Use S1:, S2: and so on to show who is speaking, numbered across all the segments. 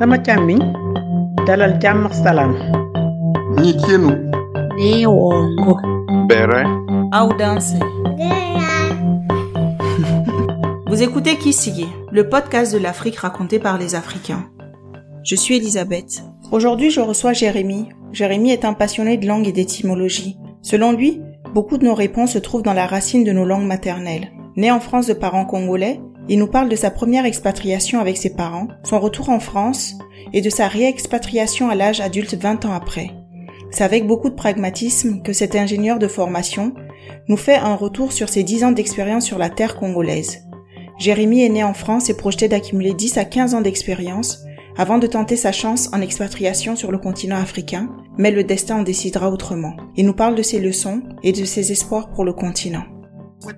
S1: sama càmmiñ dalal jàmm ak salaam
S2: Nikienu.
S3: Neongo.
S2: Bere.
S4: Audanse. Vous écoutez Kisigi, le podcast de l'Afrique raconté par les Africains. Je suis Elisabeth. Aujourd'hui, je reçois Jérémy. Jérémy est un passionné de langue et d'étymologie. Selon lui, beaucoup de nos réponses se trouvent dans la racine de nos langues maternelles. Né en France de parents congolais, il nous parle de sa première expatriation avec ses parents, son retour en France et de sa réexpatriation à l'âge adulte 20 ans après. C'est avec beaucoup de pragmatisme que cet ingénieur de formation nous fait un retour sur ses 10 ans d'expérience sur la terre congolaise. Jérémy est né en France et projeté d'accumuler 10 à 15 ans d'expérience avant de tenter sa chance en expatriation sur le continent africain, mais le destin en décidera autrement. Il nous parle de ses leçons et de ses espoirs pour le continent.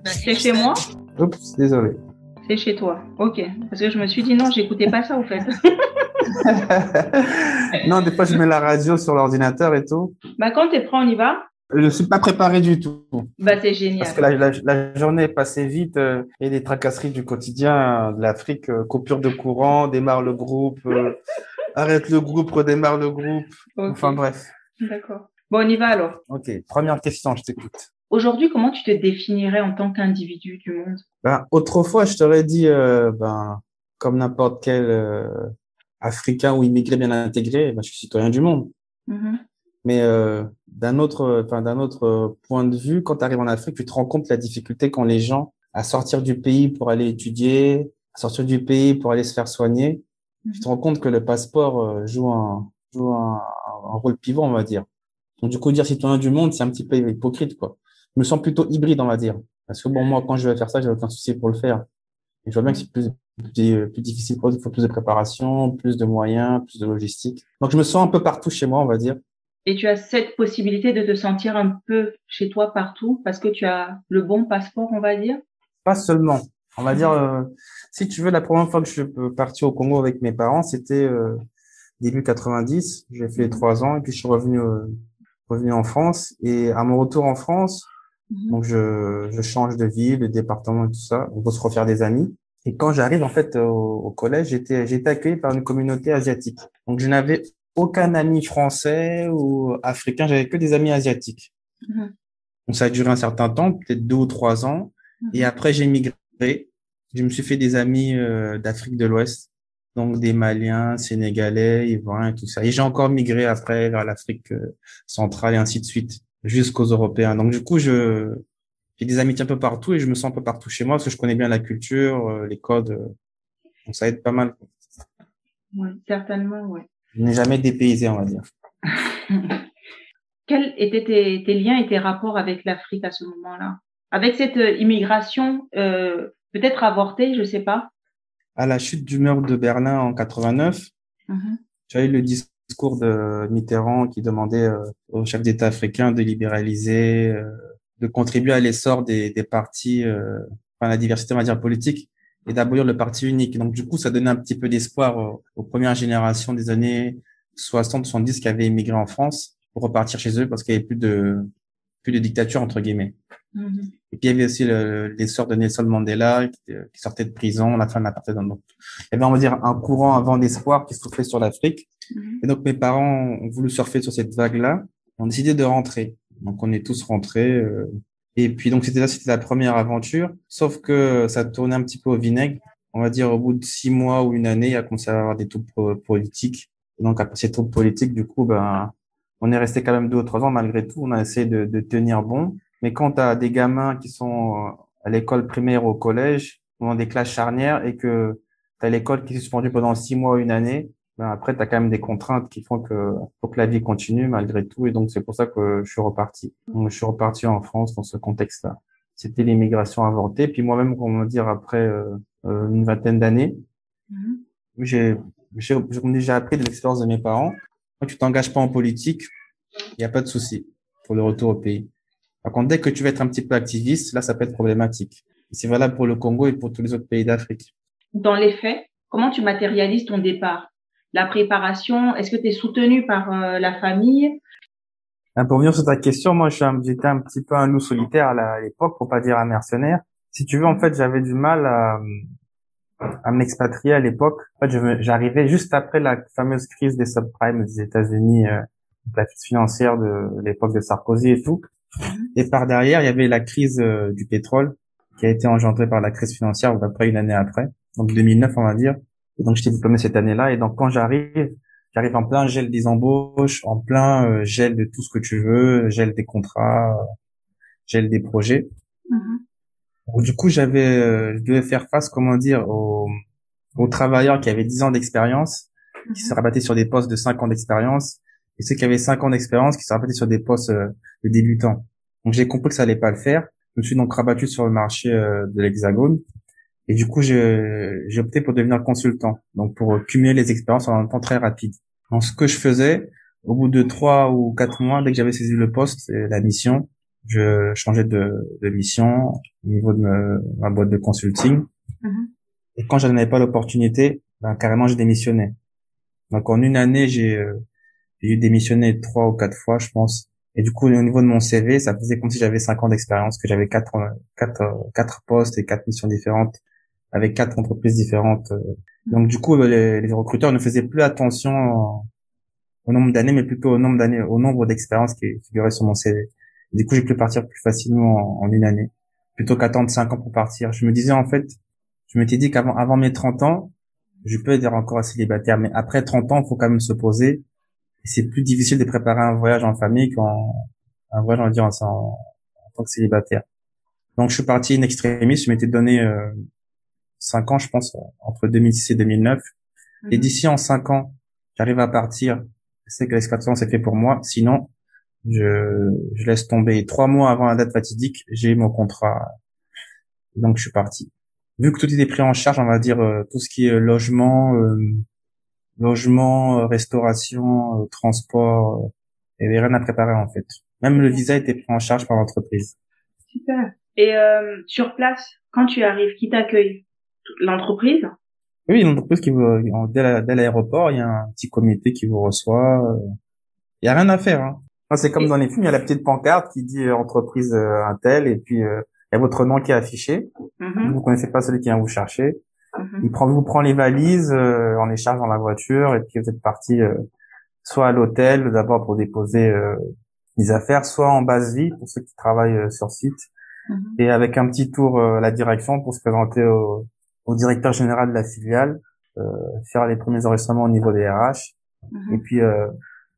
S4: C'est chez moi?
S5: Oups, désolé.
S4: C'est chez toi. Ok. Parce que je me suis dit non, j'écoutais pas ça au fait.
S5: non, des fois, je mets la radio sur l'ordinateur et tout.
S4: bah quand t'es prêt, on y va
S5: Je ne suis pas préparé du tout.
S4: Bah c'est génial.
S5: Parce que la, la, la journée est passée vite euh, et les tracasseries du quotidien euh, de l'Afrique, euh, coupure de courant, démarre le groupe, arrête le groupe, redémarre le groupe. Enfin bref.
S4: D'accord. Bon, on y va alors.
S5: Ok, première question, je t'écoute.
S4: Aujourd'hui, comment tu te définirais en tant qu'individu du monde?
S5: Ben, autrefois, je t'aurais dit, euh, ben, comme n'importe quel euh, Africain ou immigré bien intégré, ben, je suis citoyen du monde.
S4: Mhm.
S5: Mais euh, d'un autre, enfin d'un autre point de vue, quand tu arrives en Afrique, tu te rends compte de la difficulté qu'ont les gens à sortir du pays pour aller étudier, à sortir du pays pour aller se faire soigner. Tu te rends compte que le passeport euh, joue un joue un, un rôle pivot, on va dire. Donc du coup, dire citoyen du monde, c'est un petit peu hypocrite, quoi. Je me sens plutôt hybride, on va dire, parce que bon, moi, quand je vais faire ça, j'ai aucun souci pour le faire. Et je vois bien que c'est plus plus, plus difficile, il faut plus de préparation, plus de moyens, plus de logistique. Donc je me sens un peu partout chez moi, on va dire.
S4: Et tu as cette possibilité de te sentir un peu chez toi partout parce que tu as le bon passeport, on va dire?
S5: Pas seulement. On va dire, euh, si tu veux, la première fois que je suis parti au Congo avec mes parents, c'était euh, début 90. J'ai fait trois ans et puis je suis revenu euh, revenu en France. Et à mon retour en France,
S4: Mhm.
S5: donc je, je change de ville, de département et tout ça. On peut se refaire des amis. Et quand j'arrive en fait au, au collège, j'étais j'étais accueilli par une communauté asiatique. Donc je n'avais aucun ami français ou africain, j'avais que des amis asiatiques.
S4: Mhm.
S5: Donc ça a duré un certain temps, peut-être deux ou trois ans. Et après, j'ai migré. Je me suis fait des amis euh, d'Afrique de l'Ouest, donc des Maliens, Sénégalais, Ivoiriens et tout ça. Et j'ai encore migré après vers l'Afrique euh, centrale et ainsi de suite, jusqu'aux Européens. Donc du coup, je j'ai des amitiés un peu partout et je me sens un peu partout chez moi parce que je connais bien la culture, euh, les codes. euh. donc ça aide pas mal.
S4: Oui, certainement, oui.
S5: Je n'ai jamais dépaysé, on va dire.
S4: Quels étaient tes, tes liens et tes rapports avec l'Afrique à ce moment-là? Avec cette euh, immigration, euh, peut-être avortée, je sais pas.
S5: À la chute du mur de Berlin en 89,
S4: Mhm.
S5: Tu as eu le discours de Mitterrand qui demandait euh, aux chefs d'État africains de libéraliser, euh, de contribuer à l'essor des, partis, euh, enfin la diversité on va politique, et d'abolir le parti unique. Donc du coup, ça donnait un petit peu d'espoir aux, aux premières générations des années 60-70 qui avaient immigré en France pour repartir chez eux parce qu'il n'y avait plus de plus de dictature entre guillemets.
S4: Mhm.
S5: Et puis il y avait aussi le- l'essor de Nelson Mandela qui, qui sortait de prison, la fin de l'apartheid. Donc il y avait on va dire un courant, un vent d'espoir qui soufflait sur l'Afrique.
S4: Mhm.
S5: Et donc mes parents ont voulu surfer sur cette vague-là, ont décidé de rentrer. Donc on est tous rentrés. euh, et puis donc c'était là, c'était la première aventure. Sauf que ça tournait un petit peu au vinaigre. On va dire au bout de six mois ou une année, il y a commencé à avoir des troupes po- politiques. Et donc après ces troupes politiques, du coup, ben on est resté quand même deux ou trois ans malgré tout. On a essayé de, de tenir bon. Mais quand tu as des gamins qui sont euh, à l'école primaire ou au collège, ou dans des classes charnières, et que tu as l'école qui est suspendue pendant six mois ou une année, ben après, tu as quand même des contraintes qui font que faut que la vie continue malgré tout. Et donc, c'est pour ça que je suis reparti. Donc, je suis reparti en France dans ce contexte-là. C'était l'immigration avortée. Puis moi-même, on va dire, après euh, euh, une vingtaine d'années,
S4: Mhm.
S5: j'ai j'ai j'ai déjà appris de l'expérience de mes parents. Quand tu t'engages pas en politique, il n'y a pas de souci pour le retour au pays. Par contre, dès que tu vas être un petit peu activiste, là, ça peut être problématique. Et C'est valable pour le Congo et pour tous les autres pays d'Afrique.
S4: Dans les faits, comment tu matérialises ton départ? La préparation, est-ce que tu es soutenu par euh, la famille?
S5: Ah, Pour venir sur ta question, moi, je suis un- j'étais un petit peu un loup solitaire à l'époque, pour pas dire un mercenaire. Si tu veux, en fait, j'avais du mal à, à m'expatrier à l'époque. En fait, j'arrivais juste après la fameuse crise des subprimes des États-Unis, euh, la crise financière de l'époque de Sarkozy et tout. Et par derrière, il y avait la crise euh, du pétrole qui a été engendrée par la crise financière à peu près une année après, donc 2009 on va dire. Et donc j'étais diplômé cette année-là. Et donc quand j'arrive, j'arrive en plein gel des embauches, en plein euh, gel de tout ce que tu veux, gel des contrats, euh, gel des projets.
S4: Mhm.
S5: Du coup, j'avais, euh, je devais faire face, comment dire, aux, aux travailleurs qui avaient 10 ans d'expérience, qui se rabattaient sur des postes de 5 ans d'expérience, et ceux qui avaient 5 ans d'expérience qui se rabattaient sur des postes euh, de débutants. Donc, j'ai compris que ça allait pas le faire. Je me suis donc rabattu sur le marché euh, de l'Hexagone. Et du coup, j'ai opté pour devenir consultant, donc pour cumuler les expériences en un temps très rapide. Donc, ce que je faisais, au bout de trois ou quatre mois, dès que j'avais saisi le poste, et la mission, je changeais de, de mission au niveau de me- ma boîte de consulting.
S4: Mhm.
S5: Et quand je n'avais pas l'opportunité, ben, carrément, je démissionnais. Donc, en une année, j'ai euh, démissionné trois ou quatre fois, je pense. Et du coup, au niveau de mon CV, ça faisait comme si j'avais cinq ans d'expérience, que j'avais quatre, euh, quatre, euh, quatre postes et quatre missions différentes avec quatre entreprises différentes. euh. Donc, du coup, les, les recruteurs ne faisaient plus attention au- au nombre d'années, mais plutôt au nombre d'années, au nombre d'expériences qui figuraient sur mon CV. Du coup, j'ai pu partir plus facilement en, en une année, plutôt qu'attendre cinq ans pour partir. Je me disais, en fait, je m'étais dit qu'avant avant mes 30 ans, je peux être encore célibataire, mais après 30 ans, il faut quand même se poser. C'est plus difficile de préparer un voyage en famille qu'un un voyage, on va dire, en, en, en tant que célibataire. Donc, je suis parti in extremis. Je m'étais donné euh, 5 ans, je pense, entre 2006 et 2009. Et
S4: Mhm.
S5: d'ici en 5 ans, j'arrive à partir. Sais que l'expatriation, c'est fait pour moi. Sinon, je, je laisse tomber. Trois mois avant la date fatidique, j'ai eu mon contrat. Donc, je suis parti. Vu que tout était pris en charge, on va dire, euh, tout ce qui est logement, euh, logement, euh, restauration, euh, transport, euh, il n'y avait rien à préparer, en fait. Même le visa était pris en charge par l'entreprise.
S4: Super. Et euh, sur place, quand tu arrives, qui t'accueille? L'entreprise?
S5: Oui, une entreprise qui vous, dès la- dès l'aéroport, il y a un petit comité qui vous reçoit. Il y a rien à faire. Hein. C'est comme dans les films, il y a la petite pancarte qui dit euh, entreprise euh, Intel et puis euh, il y a votre nom qui est affiché.
S4: Mhm,
S5: Vous connaissez pas celui qui vient vous chercher.
S4: mhm.
S5: Il prend, vous prend les valises, euh, on les charge dans la voiture et puis vous êtes parti euh, soit à l'hôtel d'abord pour déposer euh, les affaires, soit en base vie pour ceux qui travaillent euh, sur site
S4: Mhm.
S5: et avec un petit tour euh, à la direction pour se présenter au, au directeur général de la filiale, euh, faire les premiers enregistrements au niveau des RH et puis euh,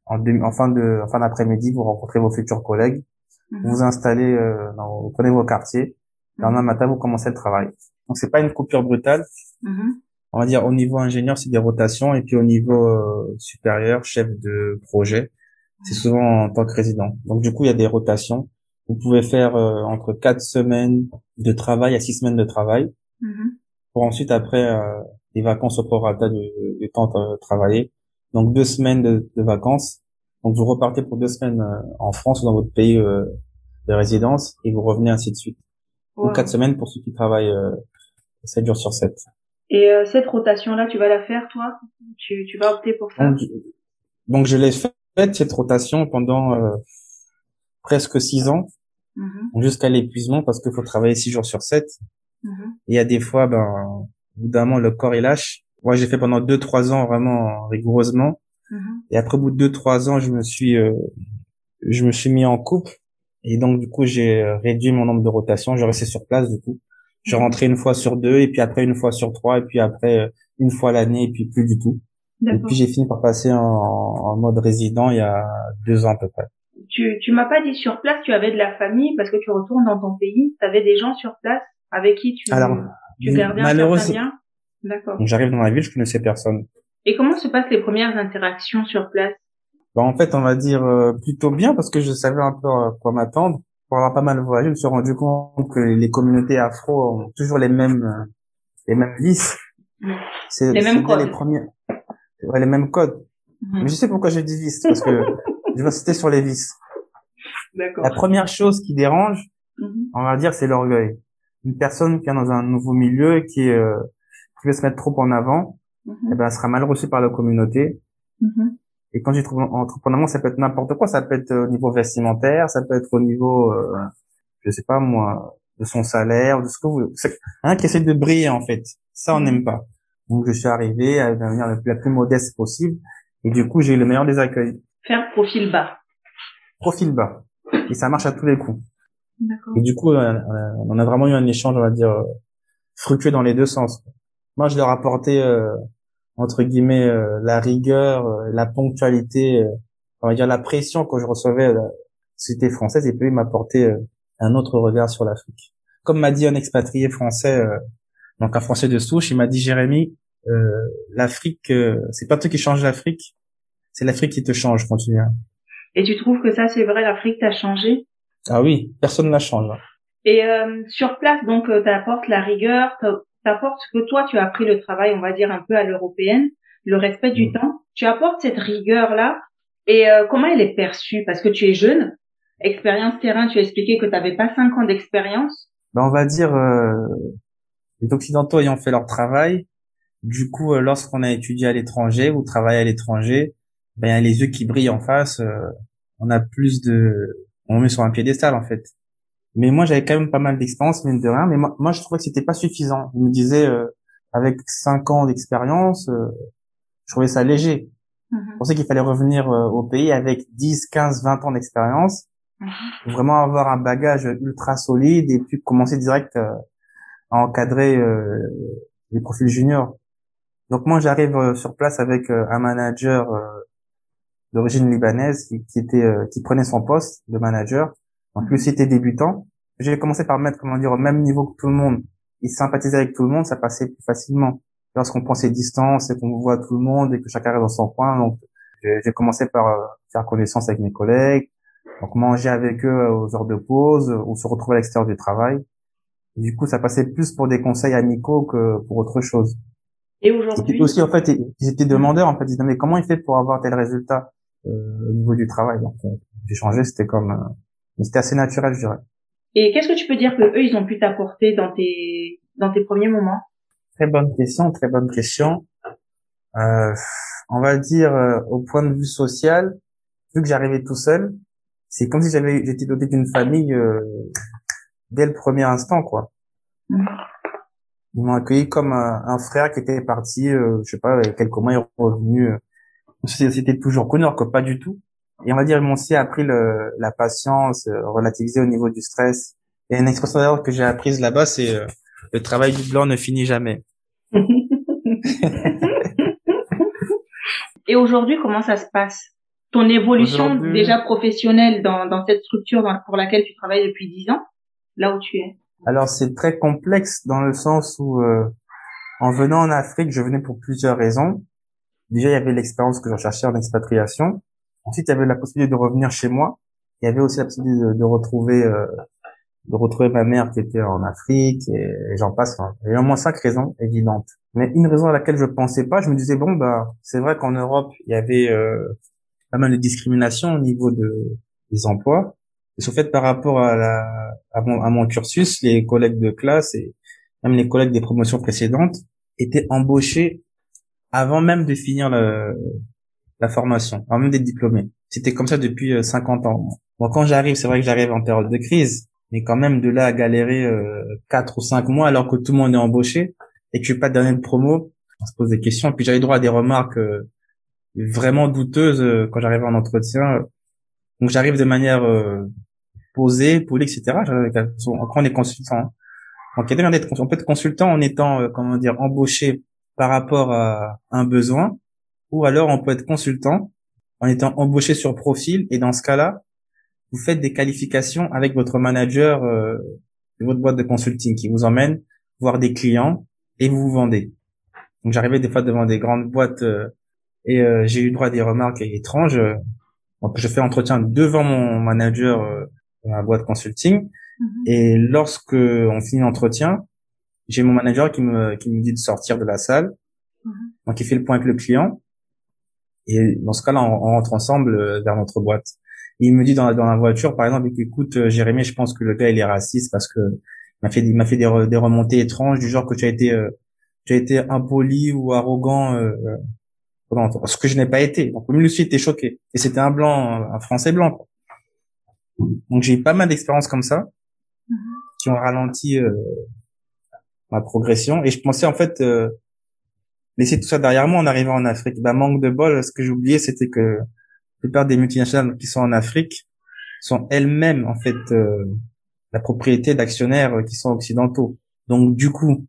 S5: en, fin de en fin d'après-midi vous rencontrez vos futurs collègues,
S4: Mhm.
S5: vous vous installez, euh, dans, vous prenez vos quartiers, et en un matin vous commencez le travail. Donc c'est pas une coupure brutale,
S4: Mhm.
S5: on va dire au niveau ingénieur c'est des rotations et puis au niveau euh, supérieur chef de projet c'est souvent en tant que résident donc du coup il y a des rotations vous pouvez faire euh, entre quatre semaines de travail à six semaines de travail
S4: Mhm.
S5: pour ensuite après euh, des vacances au prorata du, du temps travaillé donc deux semaines de, de vacances donc vous repartez pour deux semaines euh, en France ou dans votre pays euh, de résidence et vous revenez ainsi de suite ou
S4: Wow.
S5: quatre semaines pour ceux qui travaillent euh, 7 jours sur 7
S4: Et euh, cette rotation-là, tu vas la faire, toi? Tu, tu vas opter pour ça?
S5: Donc, donc je l'ai faite cette rotation pendant euh, presque six ans,
S4: Mhm.
S5: donc jusqu'à l'épuisement parce qu'il faut travailler six jours sur sept.
S4: Mhm.
S5: Et il y a des fois, ben, au bout d'un moment, le corps il lâche. Moi, j'ai fait pendant deux trois ans vraiment rigoureusement.
S4: Mhm.
S5: Et après, au bout de deux trois ans, je me suis, euh, je me suis mis en couple. Et donc, du coup, j'ai euh, réduit mon nombre de rotations. Je restais sur place, du coup. Je rentrais une fois sur deux, et puis après une fois sur trois, et puis après euh, une fois l'année, et puis plus du tout. Et puis j'ai fini par passer en, en mode résident il y a deux ans à peu près.
S4: Tu, tu m'as pas dit sur place, tu avais de la famille parce que tu retournes dans ton pays. Tu avais des gens sur place avec qui tu,
S5: Alors,
S4: tu gardais un certain lien D'accord.
S5: donc j'arrive dans la ville, je connaissais personne.
S4: Et comment se passent les premières interactions sur place?
S5: Bon, en fait, on va dire euh, plutôt bien parce que je savais un peu à quoi m'attendre. Pour avoir pas mal voyagé, je me suis rendu compte que les communautés afro ont toujours les mêmes euh, les mêmes vices. C'est
S4: Les mêmes
S5: dès les
S4: codes.
S5: premiers ouais, les mêmes codes.
S4: Mhm.
S5: Mais je sais pourquoi je dis vices parce que je vais citer sur les vices.
S4: D'accord.
S5: La première chose qui dérange,
S4: Mhm.
S5: on va dire, c'est l'orgueil. Une personne qui vient dans un nouveau milieu et qui, euh, se mettre trop en avant,
S4: Mhm.
S5: eh ben, elle sera mal reçue par la communauté.
S4: Mhm.
S5: Et quand je dis trop en avant, ça peut être n'importe quoi. Ça peut être au niveau vestimentaire, ça peut être au niveau, euh, je sais pas moi, de son salaire, de ce que vous. C'est Un qui essaie de briller en fait. Ça, on n'aime pas. Donc je suis arrivé à devenir la plus, la plus modeste possible et du coup j'ai eu le meilleur des accueils.
S4: Faire profil bas.
S5: Profil bas. Et ça marche à tous les coups.
S4: D'accord.
S5: Et du coup, euh, euh, on a vraiment eu un échange, on va dire, euh, fructueux dans les deux sens. Moi, je leur apportais, euh, entre guillemets, euh, la rigueur, euh, la ponctualité, euh, on va dire la pression que je recevais de la société française, et puis ils m'apportaient euh, un autre regard sur l'Afrique. Comme m'a dit un expatrié français, euh, donc un français de souche, il m'a dit, Jérémy, euh, l'Afrique, euh, c'est pas toi qui change l'Afrique, c'est l'Afrique qui te change quand tu viens.
S4: Et tu trouves que ça, c'est vrai, l'Afrique t'a changé?
S5: Ah oui, personne ne la change. hein.
S4: Et euh, sur place, donc, euh, t'apportes la rigueur, t'apportes ce que toi, tu as appris le travail, on va dire, un peu à l'européenne, le respect du
S5: Mm.
S4: temps. Tu apportes cette rigueur-là. Et euh, comment elle est perçue? Parce que tu es jeune, expérience terrain, tu as expliqué que tu n'avais pas cinq ans d'expérience.
S5: ben, on va dire euh, les occidentaux ayant fait leur travail du coup euh, lorsqu'on a étudié à l'étranger ou travaillé à l'étranger ben il y a les yeux qui brillent en face euh, on a plus de on met sur un piédestal en fait mais moi j'avais quand même pas mal d'expérience mine de rien mais moi, moi je trouvais que c'était pas suffisant il me disait euh, avec cinq ans d'expérience euh, je trouvais ça léger je pensais qu'il fallait revenir euh, au pays avec 10, 15, 20 ans d'expérience
S4: Mhm.
S5: vraiment avoir un bagage ultra solide et puis commencer direct euh, à encadrer euh, les profils juniors. Donc moi j'arrive sur place avec un manager euh, d'origine libanaise qui, qui était euh, qui prenait son poste de manager. Lui aussi était débutant. J'ai commencé par me mettre comment dire au même niveau que tout le monde. Il sympathisait avec tout le monde, ça passait plus facilement. Lorsqu'on prend ses distances et qu'on voit tout le monde et que chacun reste dans son coin, donc j'ai commencé par euh, faire connaissance avec mes collègues, donc manger avec eux euh, aux heures de pause ou se retrouver à l'extérieur du travail. Et du coup, ça passait plus pour des conseils amicaux que pour autre chose.
S4: Et aujourd'hui,
S5: aussi, en fait, ils étaient demandeurs. En fait, ils disaient mais comment il fait pour avoir tel résultat euh, au niveau du travail? Donc, euh, j'ai changé. C'était comme, euh, mais c'était assez naturel, je dirais.
S4: et qu'est-ce que tu peux dire que eux, ils ont pu t'apporter dans tes dans tes premiers moments?
S5: Très bonne question, très bonne question. Euh, on va dire euh, au point de vue social, vu que j'arrivais tout seul, c'est comme si j'avais j'étais doté d'une famille euh, dès le premier instant, quoi.
S4: Mhm.
S5: Ils m'ont accueilli comme un, un frère qui était parti, euh, je sais pas, avec quelques mois, il est revenu. euh, c'était toujours connu, alors que pas du tout. Et on va dire, ils m'ont aussi appris le, la patience, euh, relativiser au niveau du stress. Et une expression d'ailleurs que j'ai apprise là-bas, c'est euh, le travail du blanc ne finit jamais.
S4: Et aujourd'hui, comment ça se passe? Ton évolution déjà professionnelle dans, dans cette structure dans- pour laquelle tu travailles depuis 10 ans, là où tu es?
S5: Alors c'est très complexe dans le sens où euh, en venant en Afrique, je venais pour plusieurs raisons. Déjà, il y avait l'expérience que je recherchais en expatriation. Ensuite, il y avait la possibilité de revenir chez moi. Il y avait aussi la possibilité de, de retrouver euh, de retrouver ma mère qui était en Afrique et, j'en passe. Enfin, Il y a au moins cinq raisons évidentes. Mais une raison à laquelle je pensais pas, je me disais bon bah c'est vrai qu'en Europe il y avait euh, pas mal de discrimination au niveau de des emplois. Et fait par rapport à la à mon, à mon cursus, les collègues de classe et même les collègues des promotions précédentes étaient embauchés avant même de finir le, la formation, avant même d'être diplômés. C'était comme ça depuis euh, 50 ans. Bon, quand j'arrive, c'est vrai que j'arrive en période de crise, mais quand même de là à galérer euh, 4 ou 5 mois alors que tout le monde est embauché et que je suis pas dernier de promo, on se pose des questions. Puis j'avais droit à des remarques euh, vraiment douteuses euh, quand j'arrivais en entretien. Donc j'arrive de manière euh, posée, polie, etc. Quand on est consultant, on peut être consultant en étant euh, comment dire embauché par rapport à un besoin, ou alors on peut être consultant en étant embauché sur profil. Et dans ce cas-là, vous faites des qualifications avec votre manager euh, de votre boîte de consulting qui vous emmène voir des clients et vous vous vendez. Donc j'arrivais des fois devant des grandes boîtes euh, et euh, j'ai eu droit à des remarques étranges. Donc je fais entretien devant mon manager euh, de ma boîte consulting et lorsque on finit l'entretien, j'ai mon manager qui me qui me dit de sortir de la salle.
S4: Mhm.
S5: Donc il fait le point avec le client et dans ce cas-là on, on rentre ensemble euh, vers notre boîte. Et il me dit dans la, dans la voiture par exemple écoute euh, Jérémy je pense que le gars il est raciste parce que il m'a fait il m'a fait des, re- des remontées étranges du genre que tu as été euh, tu as été impoli ou arrogant euh, euh, pendant ce que je n'ai pas été. Donc lui aussi était choqué et c'était un blanc un français blanc. quoi. Donc j'ai eu pas mal d'expériences comme ça qui qui ont ralenti euh, ma progression. Et je pensais en fait euh, laisser tout ça derrière moi en arrivant en Afrique. Bah, manque de bol, ce que j'ai oublié, c'était que la plupart des multinationales qui sont en Afrique sont elles-mêmes en fait euh, la propriété d'actionnaires qui sont occidentaux. Donc du coup,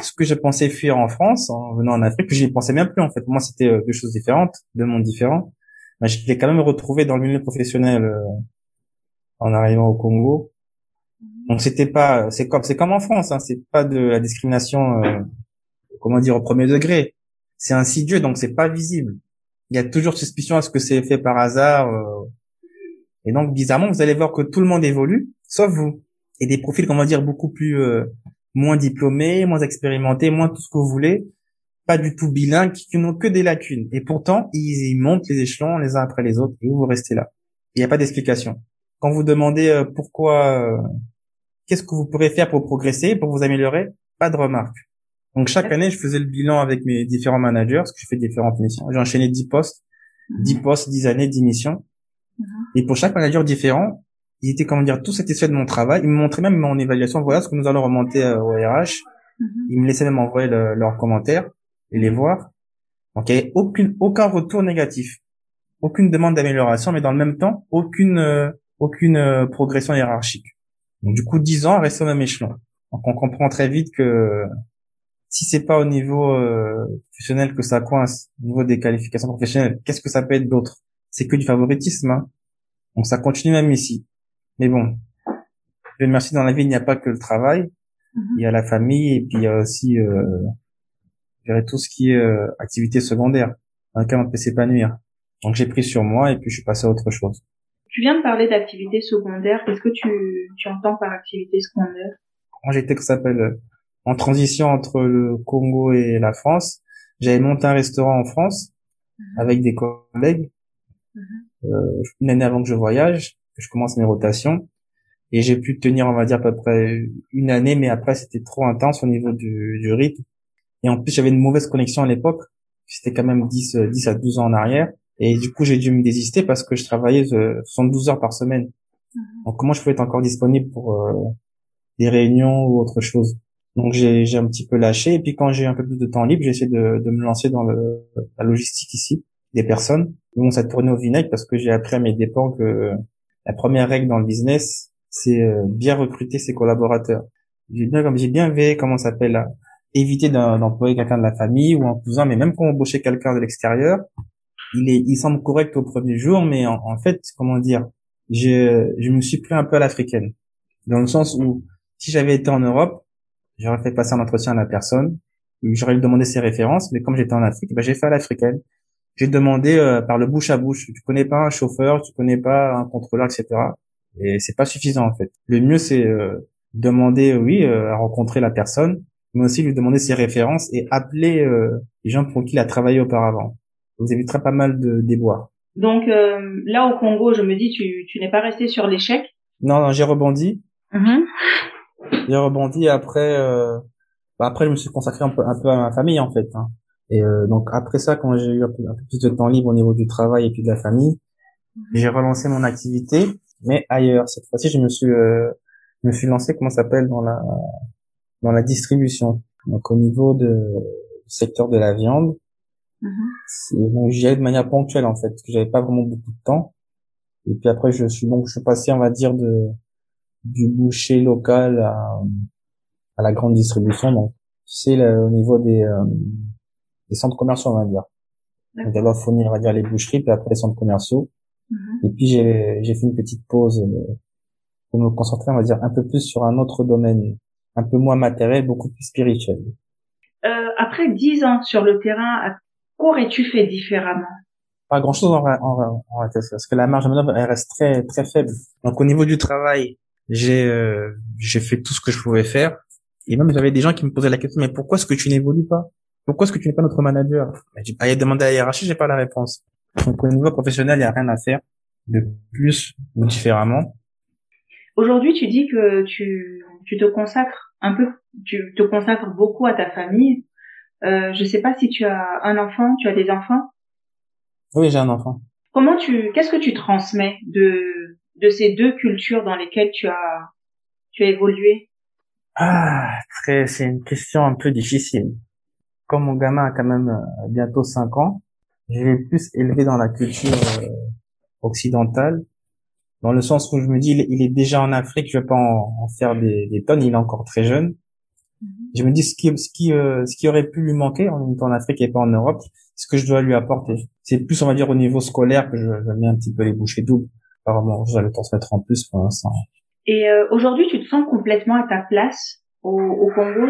S5: ce que je pensais fuir en France en venant en Afrique, j'y pensais même plus en fait. Moi, c'était deux choses différentes, deux mondes différents. Mais je l'ai quand même retrouvé dans le milieu professionnel en arrivant au Congo. Donc c'était pas, c'est comme, c'est comme en France, hein, c'est pas de la discrimination, euh, comment dire, au premier degré. C'est insidieux, donc c'est pas visible. Il y a toujours suspicion à ce que c'est fait par hasard. Euh, et donc bizarrement, vous allez voir que tout le monde évolue, sauf vous. Et des profils, comment dire, beaucoup plus euh, moins diplômés, moins expérimentés, moins tout ce que vous voulez, pas du tout bilingues, qui n'ont que des lacunes. Et pourtant, ils, ils montent les échelons les uns après les autres, et vous, vous restez là. Il n'y a pas d'explication. Quand vous demandez euh, pourquoi, qu'est-ce que vous pourrez faire pour progresser, pour vous améliorer, pas de remarque. Donc chaque année, je faisais le bilan avec mes différents managers, parce que je fais différentes missions. J'ai enchaîné 10 postes, 10
S4: Mhm.
S5: postes, 10 années, 10 missions.
S4: Mhm.
S5: Et pour chaque manager différent, ils étaient, comment dire, tous satisfaits de mon travail. Ils me montraient même mon évaluation. Voilà ce que nous allons remonter euh, au RH.
S4: Mhm.
S5: Ils me laissaient même envoyer le- leurs commentaires et les voir. Donc il n'y avait aucune, aucun retour négatif. Aucune demande d'amélioration, mais dans le même temps, aucune, euh, aucune euh, progression hiérarchique. Donc du coup, 10 ans, rester au même échelon. Donc on comprend très vite que si c'est pas au niveau euh, professionnel que ça coince, au niveau des qualifications professionnelles, qu'est-ce que ça peut être d'autre? C'est que du favoritisme. hein. Donc ça continue même ici. Mais bon, Dieu merci, dans la vie, il n'y a pas que le travail.
S4: Mhm.
S5: Il y a la famille et puis il y a aussi euh, je dirais, tout ce qui est euh, activité secondaire dans lequel on peut s'épanouir. Donc j'ai pris sur moi et puis je suis passé à autre chose.
S4: Tu viens de parler d'activité secondaire. Qu'est-ce que tu, tu entends par activité secondaire?
S5: Quand j'étais, que ça s'appelle, euh, en transition entre le Congo et la France, j'avais monté un restaurant en France avec des collègues.
S4: Mhm.
S5: Euh, une année avant que je voyage, que je commence mes rotations. Et j'ai pu tenir, on va dire, à peu près une année, mais après, c'était trop intense au niveau du, du rythme. Et en plus, j'avais une mauvaise connexion à l'époque. C'était quand même 10, euh, 10 à 12 ans en arrière. Et du coup, j'ai dû me désister parce que je travaillais euh, 72 heures par semaine. Donc, comment je pouvais être encore disponible pour euh, des réunions ou autre chose? Donc, j'ai un petit peu lâché. Et puis, quand j'ai un peu plus de temps libre, j'ai essayé de, de me lancer dans le, la logistique ici, des personnes. Bon, ça tournait au vinaigre parce que j'ai appris à mes dépens que la première règle dans le business, c'est euh, bien recruter ses collaborateurs. J'ai bien, comme j'ai bien veillé, comment ça s'appelle, éviter d'em- d'employer quelqu'un de la famille ou un cousin, mais même quand on embauchait quelqu'un de l'extérieur, il est, il semble correct au premier jour, mais en, en fait, comment dire, je, je me suis pris un peu à l'africaine, dans le sens où si j'avais été en Europe, j'aurais fait passer un entretien à la personne, j'aurais lui demandé ses références, mais comme j'étais en Afrique, ben, j'ai fait à l'africaine. J'ai demandé euh, par le bouche à bouche. Tu connais pas un chauffeur, tu connais pas un contrôleur, etc. Et c'est pas suffisant en fait. Le mieux c'est euh, demander, oui, euh, à rencontrer la personne, mais aussi lui demander ses références et appeler euh, les gens pour qui il a travaillé auparavant. Vous éviterez pas mal de déboires.
S4: Donc euh, là au Congo, je me dis, tu, tu n'es pas resté sur l'échec?
S5: Non, non, j'ai rebondi.
S4: Mhm.
S5: J'ai rebondi après. Euh, bah, après, je me suis consacré un peu, un peu à ma famille en fait. hein. Et euh, donc après ça, quand j'ai eu un peu, un peu plus de temps libre au niveau du travail et puis de la famille, j'ai relancé mon activité, mais ailleurs. Cette fois-ci, je me suis, euh, je me suis lancé, comment ça s'appelle, dans la, dans la distribution. Donc au niveau de, du secteur de la viande, donc j'y allais de manière ponctuelle en fait, parce que j'avais pas vraiment beaucoup de temps. Et puis après, je suis donc je suis passé, on va dire, de du boucher local à, à la grande distribution. Donc c'est le- au niveau des, euh, des centres commerciaux, on va dire. Donc d'abord fournir, on va dire, les boucheries, puis après les centres commerciaux.
S4: Mhm.
S5: Et puis j'ai j'ai fait une petite pause euh, pour me concentrer, on va dire, un peu plus sur un autre domaine, un peu moins matériel, beaucoup plus spirituel.
S4: Euh, après dix ans sur le terrain, qu'aurais-tu fait différemment?
S5: Pas grand chose en, en, en réalité, parce que la marge de manœuvre elle reste très très faible. Donc au niveau du travail, j'ai euh, j'ai fait tout ce que je pouvais faire. Et même j'avais des gens qui me posaient la question mais pourquoi est-ce que tu n'évolues pas? Pourquoi est-ce que tu n'es pas notre manager? Ben, J'ai pas demandé à la hiérarchie, j'ai pas la réponse. Donc au niveau professionnel, il y a rien à faire de plus ou différemment.
S4: Aujourd'hui, tu dis que tu, tu te consacres un peu, tu te consacres beaucoup à ta famille. Euh, je sais pas si tu as un enfant, tu as des enfants?
S5: Oui, j'ai un enfant.
S4: Comment tu, qu'est-ce que tu transmets de, de ces deux cultures dans lesquelles tu as, tu as évolué?
S5: Ah, très, c'est une question un peu difficile. Comme mon gamin a quand même euh, bientôt 5 ans, je l'ai plus élevé dans la culture euh, occidentale, dans le sens où je me dis, il est- déjà en Afrique, je vais pas en, en faire des, des tonnes, il est encore très jeune. Je me dis, ce qui, ce qui, euh, ce qui aurait pu lui manquer en étant en Afrique et pas en Europe, ce que je dois lui apporter. C'est plus, on va dire, au niveau scolaire que je, je mets un petit peu les bouchées doubles. Apparemment, je vais le transmettre en plus pour l'instant.
S6: Et euh, aujourd'hui, tu te sens complètement à ta place au, au Congo?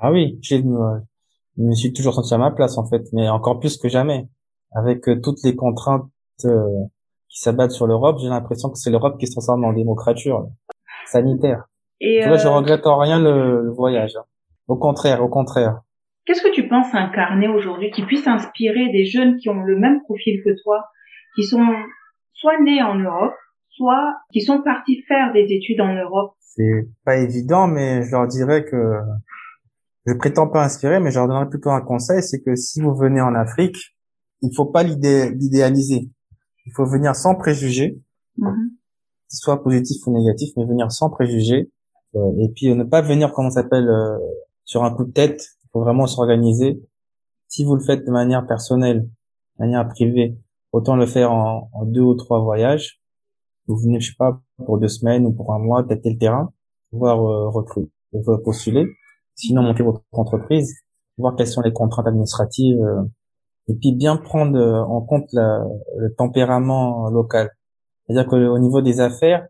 S5: Ah oui, euh, je me suis toujours senti à ma place en fait, mais encore plus que jamais. Avec euh, toutes les contraintes euh, qui s'abattent sur l'Europe, j'ai l'impression que c'est l'Europe qui se transforme en démocrature sanitaire.
S6: Et
S5: Tu vois, je
S6: euh,
S5: regrette en rien le, le voyage. hein. Au contraire, au contraire.
S6: qu'est-ce que tu penses incarner aujourd'hui qui puisse inspirer des jeunes qui ont le même profil que toi, qui sont soit nés en Europe, soit qui sont partis faire des études en Europe
S5: C'est pas évident, mais je leur dirais que je prétends pas inspirer, mais je leur donnerais plutôt un conseil, c'est que si vous venez en Afrique, il faut pas l'idé- l'idéaliser. Il faut venir sans préjugés,
S6: Mhm.
S5: soit positif ou négatif, mais venir sans préjugés. Euh, et puis euh, ne pas venir, comment ça s'appelle, euh, sur un coup de tête. Il faut vraiment s'organiser. Si vous le faites de manière personnelle, de manière privée, autant le faire en, deux ou trois voyages. Vous venez, je sais pas, pour deux semaines ou pour un mois, tâter le terrain, voir euh, recruter, postuler. Sinon, monter votre entreprise, voir quelles sont les contraintes administratives, euh, et puis bien prendre euh, en compte la- le tempérament local. C'est-à-dire qu'au niveau des affaires,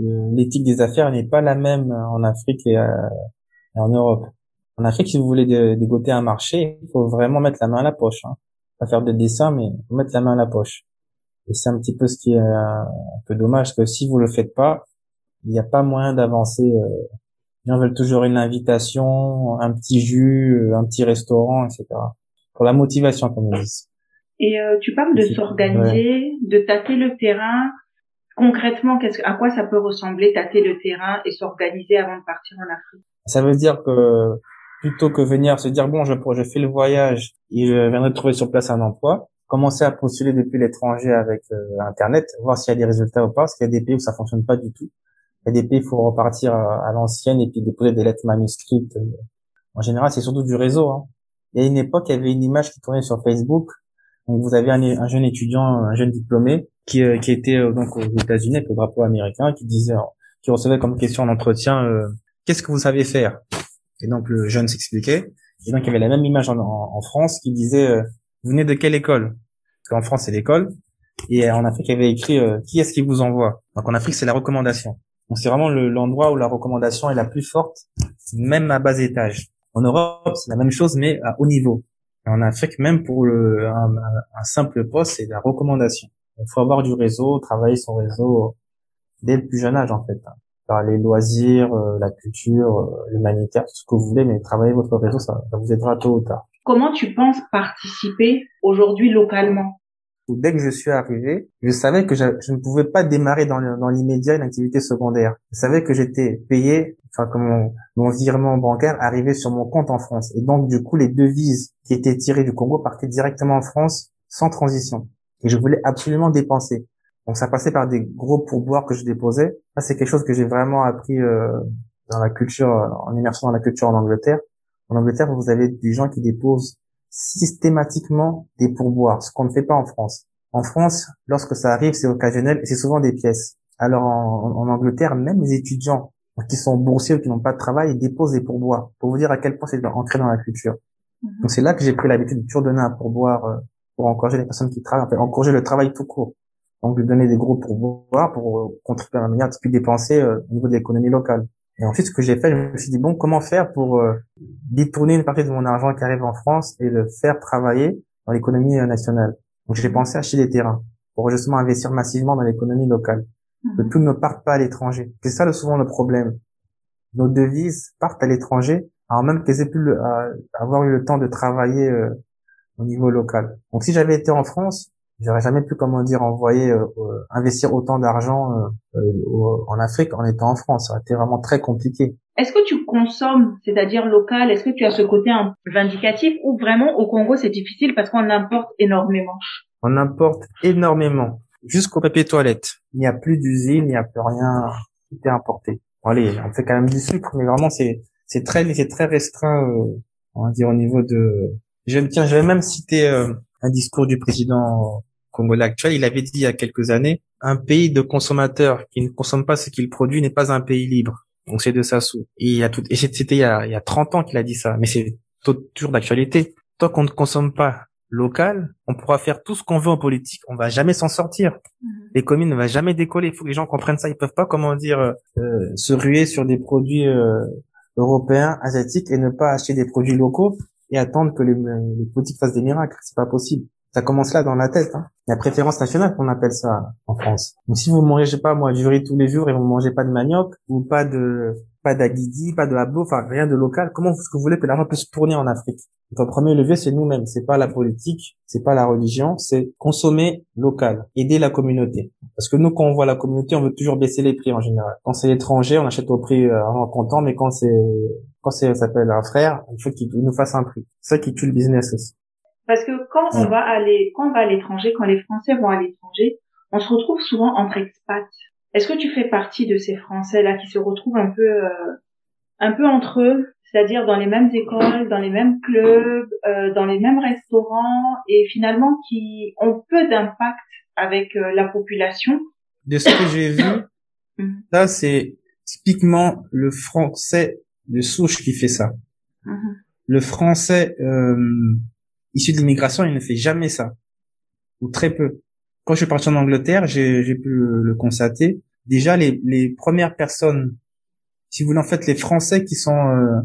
S5: euh, l'éthique des affaires n'est pas la même en Afrique et, euh, et en Europe. En Afrique, si vous voulez dé- dégoter un marché, il faut vraiment mettre la main à la poche. Hein. Pas faire de dessin, mais mettre la main à la poche. Et c'est un petit peu ce qui est euh, un peu dommage, parce que si vous le faites pas, il n'y a pas moyen d'avancer. euh. Les gens veulent toujours une invitation, un petit jus, euh, un petit restaurant, etc. Pour la motivation, comme ils disent.
S6: Et euh, tu parles de s'organiser, de tâter le terrain. Concrètement, qu'est-ce à quoi ça peut ressembler tâter le terrain et s'organiser avant de partir en Afrique?
S5: Ça veut dire que plutôt que venir se dire bon je, je fais le voyage et je viendrai trouver sur place un emploi, commencer à postuler depuis l'étranger avec euh, internet, voir s'il y a des résultats ou pas, parce qu'il y a des pays où ça fonctionne pas du tout. Il y a des pays où il faut repartir à, l'ancienne et puis déposer des lettres manuscrites. En général, c'est surtout du réseau. Hein. Il y a une époque, il y avait une image qui tournait sur Facebook. Donc vous avez un, un jeune étudiant, un jeune diplômé qui, euh, qui était euh, donc aux États-Unis avec le drapeau américain, qui disait, qui recevait comme question en entretien, euh, qu'est-ce que vous savez faire? Et donc le jeune s'expliquait. Et donc il y avait la même image en, France qui disait, euh, vous venez de quelle école? Parce qu'en France c'est l'école. Et en Afrique, il y avait écrit, euh, qui est-ce qui vous envoie? Donc en Afrique, c'est la recommandation. Donc c'est vraiment le- l'endroit où la recommandation est la plus forte, même à bas étage. En Europe, c'est la même chose, mais à haut niveau. Et en Afrique, même pour le, un simple poste, c'est la recommandation. Il faut avoir du réseau, travailler son réseau dès le plus jeune âge, en fait. Par les loisirs, euh, la culture, euh, l'humanitaire, tout ce que vous voulez, mais travailler votre réseau, ça, ça vous aidera tôt ou tard.
S6: Comment tu penses participer aujourd'hui localement?
S5: Dès que je suis arrivé, je savais que je, je ne pouvais pas démarrer dans l'immédiat une activité secondaire. Je savais que j'étais payé, enfin que mon, mon virement bancaire arrivait sur mon compte en France. Et donc, du coup, les devises qui étaient tirées du Congo partaient directement en France sans transition. Et je voulais absolument dépenser. Donc, ça passait par des gros pourboires que je déposais. Ça, c'est quelque chose que j'ai vraiment appris euh, dans la culture, en immersion dans la culture en Angleterre. En Angleterre, vous avez des gens qui déposent systématiquement des pourboires, ce qu'on ne fait pas en France. En France, lorsque ça arrive, c'est occasionnel et c'est souvent des pièces. Alors en, en Angleterre, même les étudiants qui sont boursiers ou qui n'ont pas de travail, ils déposent des pourboires pour vous dire à quel point c'est ancré dans la culture. Donc c'est là que j'ai pris l'habitude de toujours donner un pourboire euh, pour encourager les personnes qui travaillent, en fait, encourager le travail tout court. Donc de donner des gros pourboires pour euh, contribuer à la manière de plus dépenser euh, au niveau de l'économie locale. Et ensuite, ce que j'ai fait, je me suis dit, bon, comment faire pour euh, détourner une partie de mon argent qui arrive en France et le faire travailler dans l'économie euh, nationale? Donc j'ai pensé acheter des terrains pour justement investir massivement dans l'économie locale. Que tout ne parte pas à l'étranger. C'est ça le, souvent le problème. Nos devises partent à l'étranger alors même qu'elles aient pu le- euh, avoir eu le temps de travailler euh, au niveau local. Donc si j'avais été en France, j'aurais jamais pu, comment dire, envoyer, euh, euh, investir autant d'argent euh, euh, en Afrique en étant en France. Ça aurait été vraiment très compliqué.
S6: Est-ce que tu consommes, c'est-à-dire local Est-ce que tu as ce côté un vindicatif ou vraiment au Congo c'est difficile parce qu'on importe énormément?
S5: On importe énormément, jusqu'au papier toilette. Il n'y a plus d'usine, il n'y a plus rien, tout est importé. Bon, allez, on fait quand même du sucre, mais vraiment c'est c'est très c'est très restreint, euh, on va dire au niveau de. Je tiens, j'avais même cité euh, un discours du président congolais actuel. Il avait dit il y a quelques années, un pays de consommateurs qui ne consomme pas ce qu'il produit n'est pas un pays libre. Donc c'est de Sassou. Et il y a tout, et c'était il y a, il y a 30 ans qu'il a dit ça, mais c'est toujours d'actualité. Tant qu'on ne consomme pas local, on pourra faire tout ce qu'on veut en politique, on va jamais s'en sortir. Les communes ne vont jamais décoller. Il faut que les gens comprennent ça. Ils peuvent pas, comment dire, euh, se ruer sur des produits euh, européens, asiatiques et ne pas acheter des produits locaux et attendre que les, les politiques fassent des miracles. C'est pas possible. Ça commence là dans la tête. Hein. La préférence nationale qu'on appelle ça en France. Donc si vous mangez, pas moi, du riz tous les jours et vous mangez pas de manioc ou pas de pas d'aguidi, pas de hablo, enfin rien de local, comment est-ce que vous voulez que l'argent puisse tourner en Afrique Notre premier levier, c'est nous-mêmes. C'est pas la politique, c'est pas la religion, c'est consommer local, aider la communauté. Parce que nous, quand on voit la communauté, on veut toujours baisser les prix en général. Quand c'est l'étranger, on achète au prix euh, en comptant, mais quand c'est quand c'est s'appelle un frère, il faut qu'il nous fasse un prix. C'est ça qui tue le business aussi.
S6: Parce que quand on va aller, quand on va à l'étranger, quand les Français vont à l'étranger, on se retrouve souvent entre expats. Est-ce que tu fais partie de ces Français-là qui se retrouvent un peu, euh, un peu entre eux, c'est-à-dire dans les mêmes écoles, dans les mêmes clubs, euh, dans les mêmes restaurants, et finalement qui ont peu d'impact avec euh, la population?
S5: De ce que j'ai vu,
S6: Mhm.
S5: ça c'est typiquement le français de souche qui fait ça.
S6: Mhm.
S5: Le français euh, issu de l'immigration, il ne fait jamais ça, ou très peu. Quand je suis parti en Angleterre, j'ai j'ai pu le, constater. Déjà, les, les premières personnes, si vous voulez, en fait, les Français qui sont euh,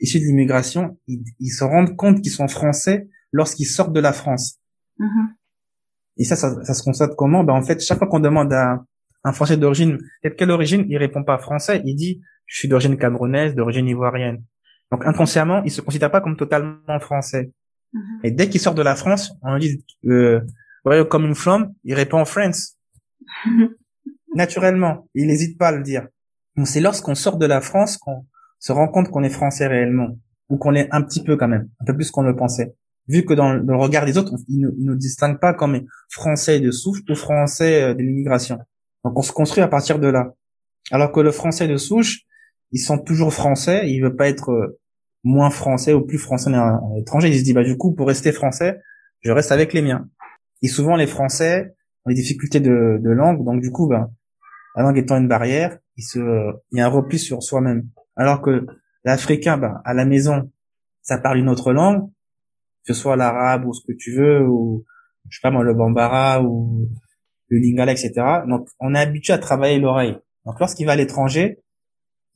S5: issus de l'immigration, ils, ils se rendent compte qu'ils sont français lorsqu'ils sortent de la France.
S6: Mhm.
S5: Et ça, ça, ça se constate comment? Ben en fait, chaque fois qu'on demande à un Français d'origine, de quelle origine, il répond pas français. Il dit, je suis d'origine camerounaise, d'origine ivoirienne. Donc inconsciemment, il se considère pas comme totalement français.
S6: Mhm.
S5: Et dès qu'il sort de la France, on lui dit, euh, you coming from Il répond France. Naturellement, il n'hésite pas à le dire. Donc c'est lorsqu'on sort de la France qu'on se rend compte qu'on est français réellement, ou qu'on l'est un petit peu quand même, un peu plus qu'on le pensait. Vu que dans, le regard des autres, ils ne, nous distinguent pas comme français de souche ou français euh, de l'immigration. Donc on se construit à partir de là. Alors que le français de souche, ils sont toujours français, il veut pas être euh, moins français ou plus français d'un étranger. Il se dit bah du coup pour rester français, je reste avec les miens. Et souvent les Français ont des difficultés de, de langue, donc du coup ben la langue étant une barrière, il se il y a un repli sur soi-même. Alors que l'Africain, ben à la maison, ça parle une autre langue, que ce soit l'arabe ou ce que tu veux ou je sais pas moi le bambara ou le lingala etc. Donc on est habitué à travailler l'oreille. Donc lorsqu'il va à l'étranger,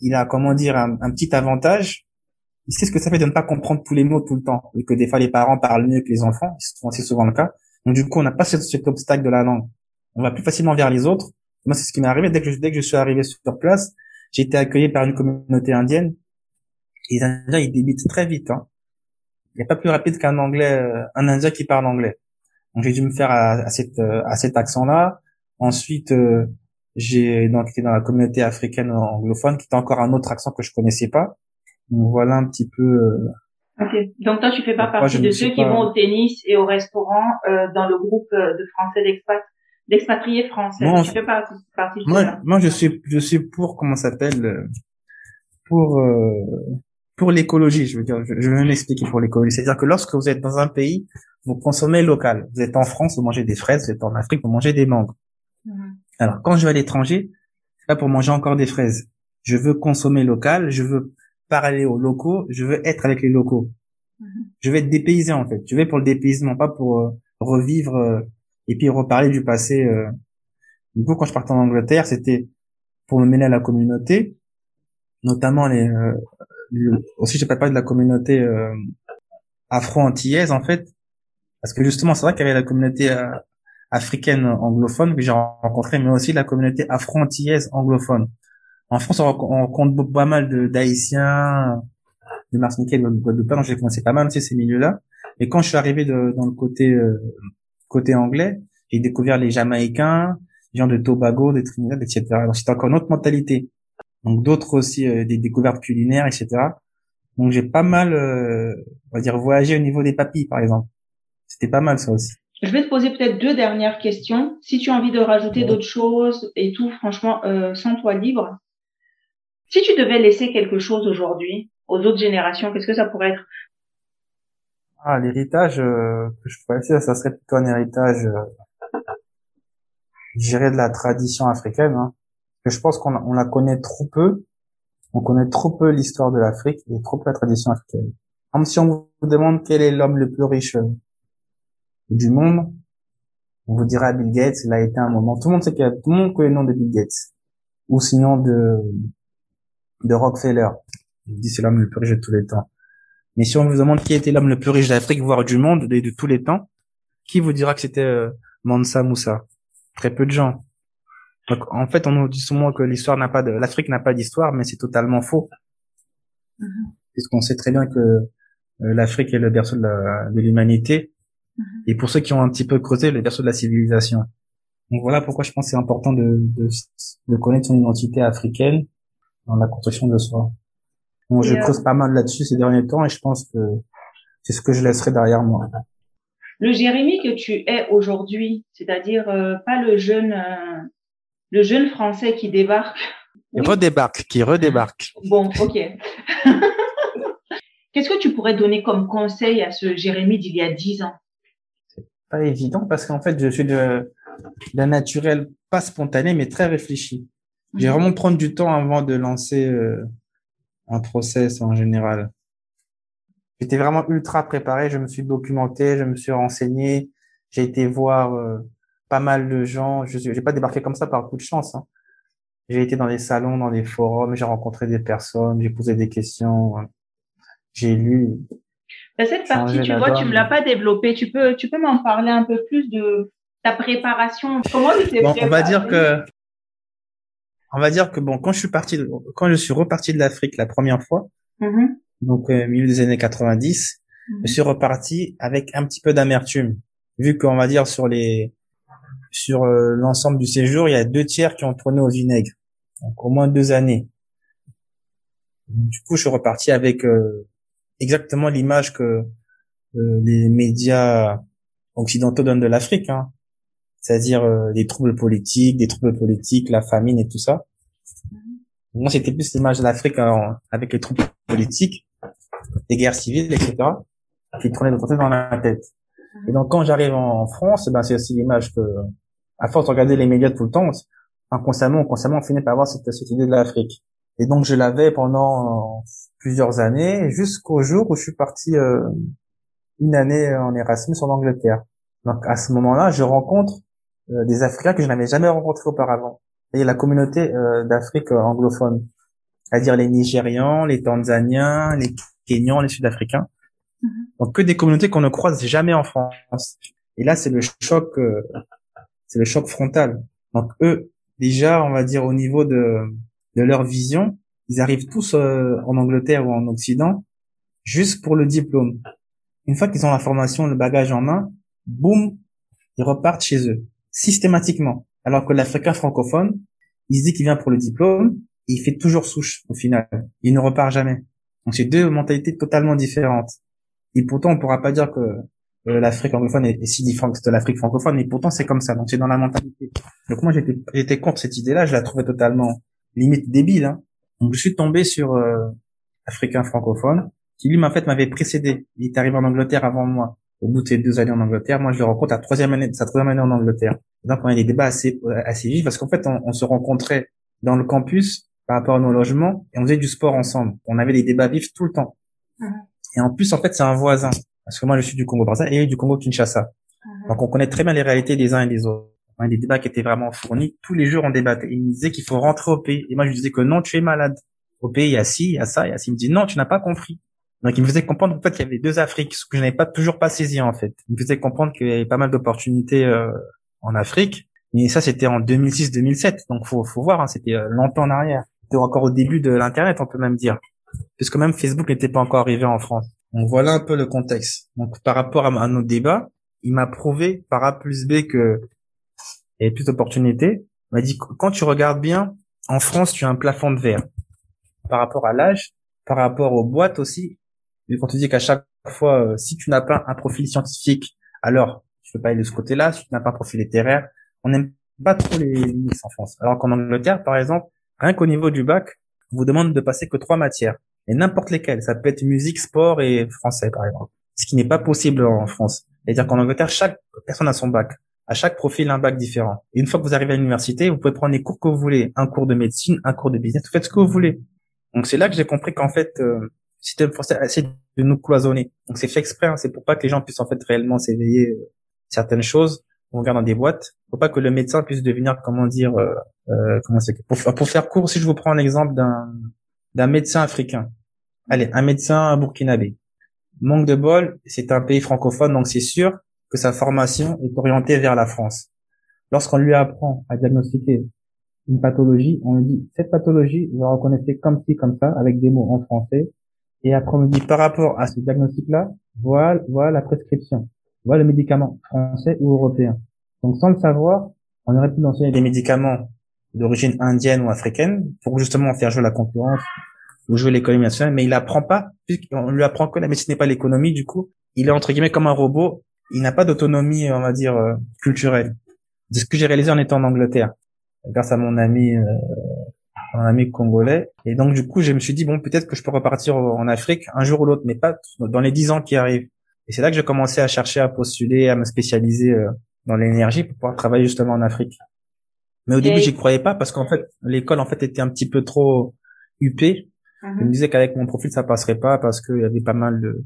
S5: il a comment dire un petit avantage il sait ce que ça fait de ne pas comprendre tous les mots tout le temps et que des fois les parents parlent mieux que les enfants, c'est souvent le cas. Donc du coup, on n'a pas cet, cet obstacle de la langue. On va plus facilement vers les autres. Moi, c'est ce qui m'est arrivé dès que je, suis arrivé sur place, j'ai été accueilli par une communauté indienne. Et les Indiens, ils débitent très vite. Hein. Il n'y a pas plus rapide qu'un anglais, euh, un Indien qui parle anglais. Donc j'ai dû me faire à, à, euh, cet accent-là. Ensuite, euh, j'ai donc été dans la communauté africaine anglophone, qui était encore un autre accent que je connaissais pas. Donc voilà un petit peu. euh,
S6: Ok. Donc toi, tu fais pas
S5: Moi,
S6: partie de ceux qui
S5: pas-
S6: vont au tennis et au restaurant euh, dans le groupe euh, de Français d'expat, d'expatriés français.
S5: Non,
S6: tu fais pas partie de
S5: Moi, moi, je suis, je suis pour comment s'appelle euh, pour euh, pour l'écologie. Je veux dire, je, je vais m'expliquer pour l'écologie. C'est-à-dire que lorsque vous êtes dans un pays, vous consommez local. Vous êtes en France, vous mangez des fraises. Vous êtes en Afrique, vous mangez des mangues.
S6: Mhm.
S5: Alors, quand je vais à l'étranger, c'est pas pour manger encore des fraises. Je veux consommer local. Je veux parler aux locaux. Je veux être avec les locaux.
S6: Mhm.
S5: Je vais être dépaysé en fait. Je vais pour le dépaysement, pas pour euh, revivre euh, et puis reparler du passé. euh. Du coup, quand je partais en Angleterre, c'était pour me mêler à la communauté, notamment les. euh, le- aussi, je parle pas de la communauté euh, afro-antillaise en fait, parce que justement, c'est vrai qu'il y avait la communauté africaine anglophone que j'ai rencontrée, mais aussi la communauté afro-antillaise anglophone. En France, on, on beaucoup- pas mal de d'Haïtiens, de Martiniquais, de Guadeloupe, donc j'ai commencé pas mal aussi ces milieux-là. Et quand je suis arrivé de- dans le côté euh, côté anglais, j'ai découvert les Jamaïcains, les gens de Tobago, de Trinidad, etc. Donc c'était encore une autre mentalité. Donc d'autres aussi, euh, des découvertes culinaires, etc. Donc j'ai pas mal, euh, on va dire, voyagé au niveau des papilles, par exemple. C'était pas mal ça aussi.
S6: Je vais te poser peut-être deux dernières questions. Si tu as envie de rajouter
S5: Ouais.
S6: d'autres choses et tout, franchement, euh, sens-toi libre. Si tu devais laisser quelque chose aujourd'hui aux autres générations, qu'est-ce que ça pourrait être?
S5: Ah, l'héritage euh, que je pourrais laisser, ça serait plutôt un héritage, euh, je dirais, de la tradition africaine. Hein. Je pense qu'on on la connaît trop peu. On connaît trop peu l'histoire de l'Afrique et trop peu la tradition africaine. Comme si on vous demande quel est l'homme le plus riche euh, du monde, on vous dira Bill Gates, il a été un moment. Tout le monde sait qu'il y a, tout le monde connaît le nom de Bill Gates. Ou sinon de, de Rockefeller. On dit c'est l'homme le plus riche de tous les temps. Mais si on vous demande qui était l'homme le plus riche d'Afrique, voire du monde, de, de tous les temps, qui vous dira que c'était euh, Mansa Moussa? Très peu de gens. Donc, en fait, on nous dit souvent que l'histoire n'a pas de, l'Afrique n'a pas d'histoire, mais c'est totalement faux. Puisqu'on sait très bien que euh, l'Afrique est le berceau de la- de l'humanité. Et pour ceux qui ont un petit peu creusé, le berceau de la civilisation. Donc voilà pourquoi je pense que c'est important de, de, de connaître son identité africaine dans la construction de soi. Bon, je
S6: euh,
S5: creuse pas mal là-dessus ces derniers temps et je pense que c'est ce que je laisserai derrière moi.
S6: Le Jérémy que tu es aujourd'hui, c'est-à-dire euh, pas le jeune, euh, le jeune Français qui débarque.
S5: Qui
S6: Oui.
S5: redébarque, qui redébarque.
S6: Bon, ok. Qu'est-ce que tu pourrais donner comme conseil à ce Jérémy d'il y a dix ans?
S5: Pas évident parce qu'en fait je suis de d'un naturel pas spontané mais très réfléchi. J'ai
S6: Mhm.
S5: vraiment prendre du temps avant de lancer euh, un process en général. J'étais vraiment ultra préparé, je me suis documenté, je me suis renseigné, j'ai été voir euh, pas mal de gens. Je j'ai pas débarqué comme ça par coup de chance. Hein. J'ai été dans des salons, dans des forums, j'ai rencontré des personnes, j'ai posé des questions, j'ai lu.
S6: Dans cette partie, tu vois, tu me l'as pas développé. Tu peux, tu peux m'en parler un peu plus de ta préparation? Comment tu t'es
S5: Bon, on va dire que, on va dire que bon, quand je suis parti, de- quand je suis reparti de l'Afrique la première fois,
S6: Mhm.
S5: donc euh, milieu des années 90,
S6: Mhm.
S5: je suis reparti avec un petit peu d'amertume, vu qu'on va dire sur les, sur euh, l'ensemble du séjour, il y a deux tiers qui ont tourné au vinaigre, donc au moins deux années. Du coup, je suis reparti avec euh, exactement l'image que euh, les médias occidentaux donnent de l'Afrique, hein. C'est-à-dire euh, des troubles politiques, des troubles politiques, la famine et tout ça. Moi, c'était plus l'image de l'Afrique en- avec les troubles politiques, les guerres civiles, etc., qui tournaient de côté dans la tête. Et donc, quand j'arrive en France, ben, c'est aussi l'image que, à force de regarder les médias tout le temps, inconsciemment, consciemment, on finit par avoir cette, cette idée de l'Afrique. Et donc, je l'avais pendant plusieurs années, jusqu'au jour où je suis parti euh, une année en Erasmus en Angleterre. Donc, à ce moment-là, je rencontre euh, des Africains que je n'avais jamais rencontrés auparavant. Et la communauté euh, d'Afrique euh, anglophone, c'est-à-dire les Nigérians, les Tanzaniens, les Kenyans, les Sud-Africains. Donc que des communautés qu'on ne croise jamais en France. Et là, c'est le choc, euh, c'est le choc frontal. Donc eux, déjà, on va dire au niveau de de leur vision, ils arrivent tous euh, en Angleterre ou en Occident juste pour le diplôme. Une fois qu'ils ont la formation, le bagage en main, boum, ils repartent chez eux systématiquement. Alors que l'Africain francophone, il se dit qu'il vient pour le diplôme, il fait toujours souche au final. Il ne repart jamais. Donc c'est deux mentalités totalement différentes. Et pourtant, on pourra pas dire que euh, l'Afrique anglophone est, si différente de l'Afrique francophone, mais pourtant c'est comme ça. Donc c'est dans la mentalité. Donc moi j'étais j'étais contre cette idée-là, je la trouvais totalement limite débile. Hein. Donc je suis tombé sur euh, Africain francophone qui lui en fait m'avait précédé. Il est arrivé en Angleterre avant moi. Au bout de ses deux années en Angleterre, moi je le rencontre à troisième année, sa troisième année en Angleterre. Donc on a des débats assez assez vifs parce qu'en fait on, on se rencontrait dans le campus par rapport à nos logements et on faisait du sport ensemble. On avait des débats vifs tout le temps. Et en plus, en fait, c'est un voisin. Parce que moi, je suis du Congo-Brazza et du Congo-Kinshasa. Donc, on connaît très bien les réalités des uns et des autres. On a des débats qui étaient vraiment fournis. Tous les jours, on débattait. Il me disait qu'il faut rentrer au pays. Et moi, je lui disais que non, tu es malade. Au pays, il y a ci, il y a ça, il y a ci. Il me dit non, tu n'as pas compris. Donc, il me faisait comprendre, en fait, qu'il y avait deux Afriques, ce que je n'avais pas toujours pas saisi, en fait. Il me faisait comprendre qu'il y avait pas mal d'opportunités euh, en Afrique. Et ça, c'était en 2006-2007. Donc, faut, faut voir, hein, c'était euh, longtemps en arrière. C'était encore au début de l'Internet, on peut même dire. Puisque même Facebook n'était pas encore arrivé en France. Donc, voilà un peu le contexte. Donc, par rapport à, à nos débats, il m'a prouvé par A plus B que il y avait plus d'opportunités. Il m'a dit, quand tu regardes bien, en France, tu as un plafond de verre. Par rapport à l'âge, par rapport aux boîtes aussi. Et quand tu dis qu'à chaque fois, euh, si tu n'as pas un profil scientifique, alors tu peux pas aller de ce côté-là. Si tu n'as pas un profil littéraire, on n'aime pas trop les mix en France. Alors qu'en Angleterre, par exemple, rien qu'au niveau du bac, on vous demande de passer que trois matières. Et n'importe lesquelles. Ça peut être musique, sport et français, par exemple. Ce qui n'est pas possible en France. C'est-à-dire qu'en Angleterre, chaque personne a son bac. À chaque profil, un bac différent. Une fois que vous arrivez à l'université, vous pouvez prendre les cours que vous voulez. Un cours de médecine, un cours de business, vous faites ce que vous voulez. Donc c'est là que j'ai compris qu'en fait, euh, système français essaie de nous cloisonner. Donc c'est fait exprès, hein. c'est pour pas que les gens puissent en fait réellement s'éveiller euh, certaines choses. On regarde dans des boîtes. Faut pas que le médecin puisse devenir, comment dire, euh, euh, comment c'est pour, pour faire court, si je vous prends l'exemple d'un d'un médecin africain. Allez, un médecin burkinabé. Manque de bol, c'est un pays francophone, donc c'est sûr que sa formation est orientée vers la France. Lorsqu'on lui apprend à diagnostiquer une pathologie, on lui dit cette pathologie, vous la reconnaissez comme ci, comme ça, avec des mots en français. Et après, on lui dit par rapport à ce diagnostic-là, voilà, voilà la prescription, voilà le médicament français ou européen. Donc sans le savoir, on aurait pu enseigner des médicaments d'origine indienne ou africaine pour justement faire jouer la concurrence ou jouer l'économie nationale, mais il apprend pas, puisqu'on lui apprend que la médecine n'est pas l'économie, du coup, il est entre guillemets comme un robot, il n'a pas d'autonomie, on va dire, euh, culturelle. C'est ce que j'ai réalisé en étant en Angleterre, grâce à mon ami, euh, mon ami congolais. Et donc, du coup, je me suis dit, bon, peut-être que je peux repartir en Afrique un jour ou l'autre, mais pas dans les dix ans qui arrivent. Et c'est là que j'ai commencé à chercher à postuler, à me spécialiser euh, dans l'énergie pour pouvoir travailler justement en Afrique. Mais au début, j'y croyais pas parce qu'en fait, l'école en fait était un petit peu trop huppée.
S6: Mhm.
S5: Je me disais qu'avec mon profil, ça passerait pas parce qu'il y avait pas mal de.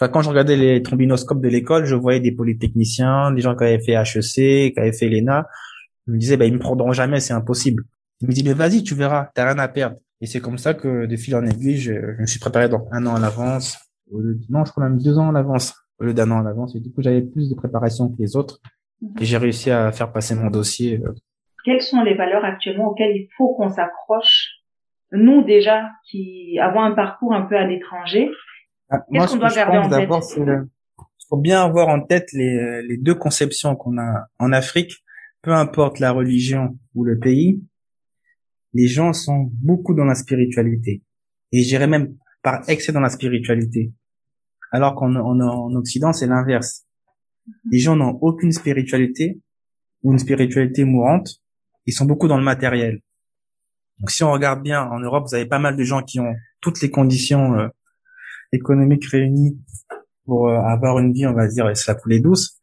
S5: Enfin, quand je regardais les trombinoscopes de l'école, je voyais des polytechniciens, des gens qui avaient fait HEC, qui avaient fait l'ENA. Je me disais, bah, ils me prendront jamais, c'est impossible. Il me dit, mais vas-y, tu verras, t'as rien à perdre. Et c'est comme ça que, de fil en aiguille, je, je me suis préparé dans un an à l'avance. Non, je crois même deux ans à l'avance, au lieu d'un an à l'avance. Et du coup, j'avais plus de préparation que les autres. Et j'ai réussi à faire passer mon dossier. euh,
S6: Quelles sont les valeurs actuellement auxquelles il faut qu'on s'accroche Nous déjà, qui avons un parcours un peu à l'étranger,
S5: Ah, Moi,
S6: qu'on doit garder en tête?
S5: faut bien avoir en tête les, les deux conceptions qu'on a en Afrique. Peu importe la religion ou le pays, les gens sont beaucoup dans la spiritualité. Et j'irais même par excès dans la spiritualité. Alors qu'en en, en Occident, c'est l'inverse. Les gens n'ont aucune spiritualité ou une spiritualité mourante. Ils sont beaucoup dans le matériel. Donc si on regarde bien, en Europe, vous avez pas mal de gens qui ont toutes les conditions euh, économiques réunies pour euh, avoir une vie, on va dire, se la couler douce.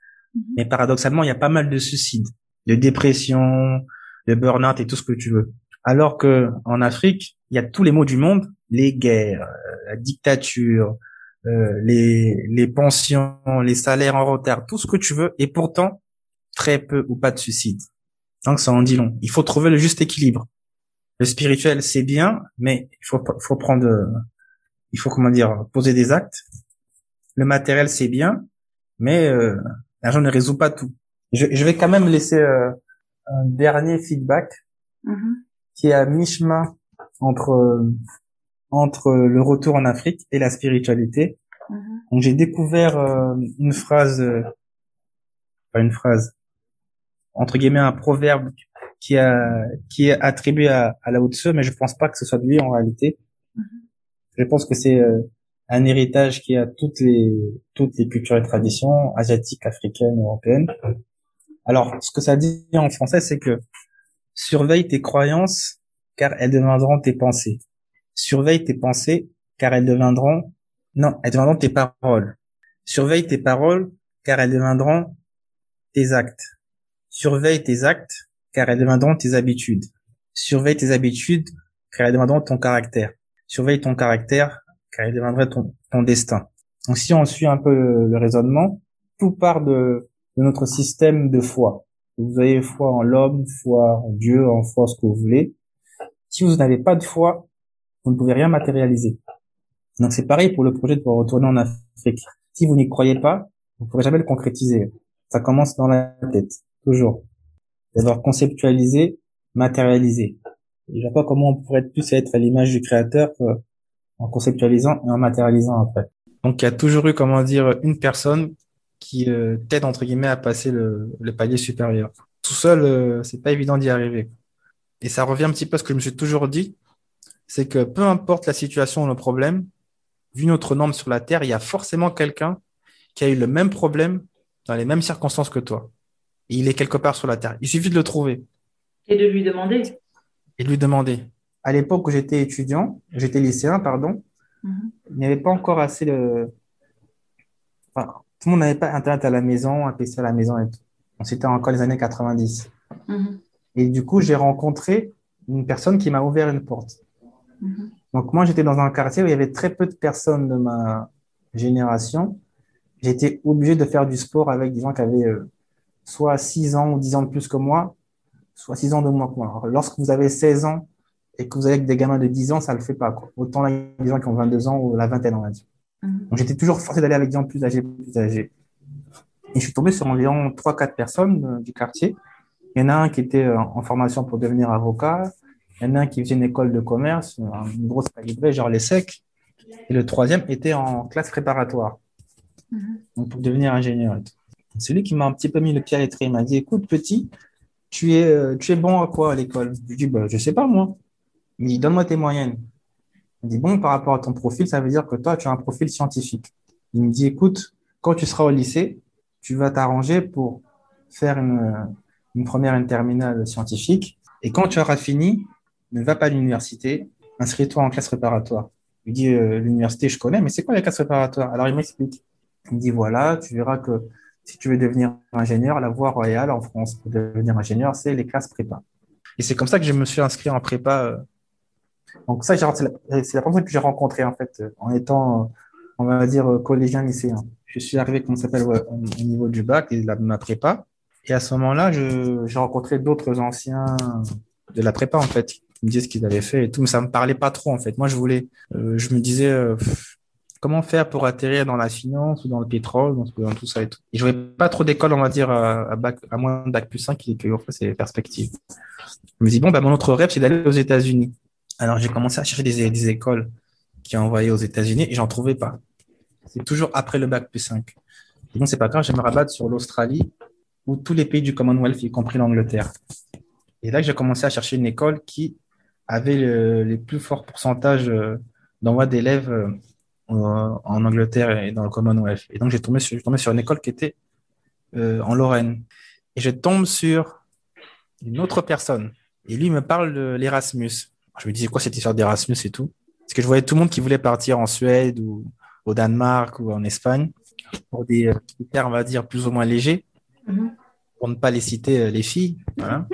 S5: Mais paradoxalement, il y a pas mal de suicides, de dépression, de burn-out et tout ce que tu veux. Alors que en Afrique, il y a tous les maux du monde, les guerres, euh, la dictature, euh, les, les pensions, les salaires en retard, tout ce que tu veux, et pourtant très peu ou pas de suicides. Donc ça en dit long. Il faut trouver le juste équilibre. Le spirituel, c'est bien, mais il faut, faut prendre, il faut comment dire, poser des actes. Le matériel, c'est bien, mais euh, l'argent ne résout pas tout. Je, je vais quand même laisser euh, un dernier feedback
S6: Mhm.
S5: Qui est à mi-chemin entre euh, entre le retour en Afrique et la spiritualité.
S6: Mhm.
S5: Donc j'ai découvert euh, une phrase, euh, pas une phrase, entre guillemets un proverbe qui a qui est attribué à, à Lao Tse, mais je pense pas que ce soit de lui en réalité. Je pense que c'est euh, un héritage qui a toutes les toutes les cultures et traditions asiatiques, africaines, européennes. Alors, ce que ça dit en français, c'est que surveille tes croyances car elles deviendront tes pensées. Surveille tes pensées car elles deviendront non, elles deviendront tes paroles. Surveille tes paroles car elles deviendront tes actes. Surveille tes actes car elles deviendront tes habitudes. Surveille tes habitudes car elles deviendront ton caractère. Surveille ton caractère car elles deviendront ton, destin. Donc si on suit un peu le, raisonnement, tout part de notre système de foi. Vous avez foi en l'homme, foi en Dieu, en foi ce que vous voulez. Si vous n'avez pas de foi, vous ne pouvez rien matérialiser. Donc c'est pareil pour le projet de pouvoir retourner en Afrique. Si vous n'y croyez pas, vous ne pourrez jamais le concrétiser. Ça commence dans la tête, toujours. D'abord conceptualiser, matérialiser. Je vois pas comment on pourrait plus être à l'image du créateur euh, en conceptualisant et en matérialisant après. Donc il y a toujours eu, comment dire, une personne qui euh, t'aide entre guillemets à passer le, le palier supérieur. Tout seul, euh, c'est pas évident d'y arriver. Et ça revient un petit peu à ce que je me suis toujours dit, c'est que peu importe la situation ou le problème, vu notre norme sur la Terre, il y a forcément quelqu'un qui a eu le même problème dans les mêmes circonstances que toi. Et il est quelque part sur la Terre. Il suffit de le trouver
S6: Et de lui demander.
S5: et de lui demander. à l'époque où j'étais étudiant, j'étais lycéen, pardon,
S6: Mhm.
S5: il n'y avait pas encore assez de... Enfin, tout le monde n'avait pas Internet à la maison, un PC à la maison et tout. Donc, C'était encore les années 90.
S6: Mhm.
S5: Et du coup, j'ai rencontré une personne qui m'a ouvert une porte.
S6: Mhm.
S5: Donc, moi, j'étais dans un quartier où il y avait très peu de personnes de ma génération. J'étais obligé de faire du sport avec des gens qui avaient euh, soit 6 ans ou 10 ans de plus que moi, soit 6 ans de moins que moi. Alors, lorsque vous avez 16 ans et que vous avez des gamins de 10 ans, ça ne le fait pas, quoi. Autant là, il y a des gens qui ont 22 ans ou la vingtaine, on va dire.
S6: Mhm.
S5: Donc, j'étais toujours forcé d'aller avec des gens plus âgés, plus âgés. Et je suis tombé sur environ 3-4 personnes euh, du quartier. Il y en a un qui était euh, en formation pour devenir avocat. Il y en a un qui faisait une école de commerce, euh, une grosse calibrée, genre les SEC. Et le troisième était en classe préparatoire,
S6: Mhm.
S5: donc pour devenir ingénieur. Celui qui m'a un petit peu mis le pied à l'étrier, m'a dit, écoute, petit, tu es, tu es bon à quoi à l'école? Je lui dis, bah, je sais pas, moi. Il me dit, donne-moi tes moyennes. Il me dit, bon, par rapport à ton profil, ça veut dire que toi, tu as un profil scientifique. Il me dit, écoute, quand tu seras au lycée, tu vas t'arranger pour faire une, euh, une première une terminale scientifique. Et quand tu auras fini, ne va pas à l'université, inscris-toi en classe préparatoire. Lui dis, euh, l'université, je connais, mais c'est quoi la classe préparatoire? Alors, il m'explique. Il me dit, voilà, tu verras que si tu veux devenir ingénieur, la voie royale en France pour devenir ingénieur, c'est les classes prépa. Et c'est comme ça que je me suis inscrit en prépa. Donc ça, c'est la, la fois que j'ai rencontré, en fait, euh, en étant, euh, on va dire, euh, collégien, lycéen. Je suis arrivé, comment s'appelle, au au niveau du bac et de la, ma prépa. Et à ce moment-là, j'ai rencontré d'autres anciens de la prépa, en fait, qui me disaient ce qu'ils avaient fait et tout, mais ça me parlait pas trop, en fait. Moi, je voulais, euh, je me disais, euh, comment faire pour atterrir dans la finance ou dans le pétrole, dans, tout ça et tout. Et je voyais pas trop d'école, on va dire, à, bac, à moins de bac plus 5 qui, qui offre ces perspectives. Je me dis, bon, bah, mon autre rêve, c'est d'aller aux États-Unis. Alors, j'ai commencé à chercher des, écoles qui envoyaient aux États-Unis et j'en trouvais pas. C'est toujours après le bac plus 5. Et donc, c'est pas grave, je me rabattre sur l'Australie ou tous les pays du Commonwealth, y compris l'Angleterre. Et là, j'ai commencé à chercher une école qui avait le- les plus forts pourcentages euh, d'envoi d'élèves euh, en Angleterre et dans le Commonwealth. Et donc, j'ai tombé sur, tombé sur une école qui était euh, en Lorraine. Et je tombe sur une autre personne. Et lui me parle de l'Erasmus. Je me disais quoi cette histoire d'Erasmus et tout? Parce que je voyais tout le monde qui voulait partir en Suède ou au Danemark ou en Espagne pour des euh, critères, on va dire, plus ou moins légers,
S6: Mhm.
S5: pour ne pas les citer euh, les filles. Voilà.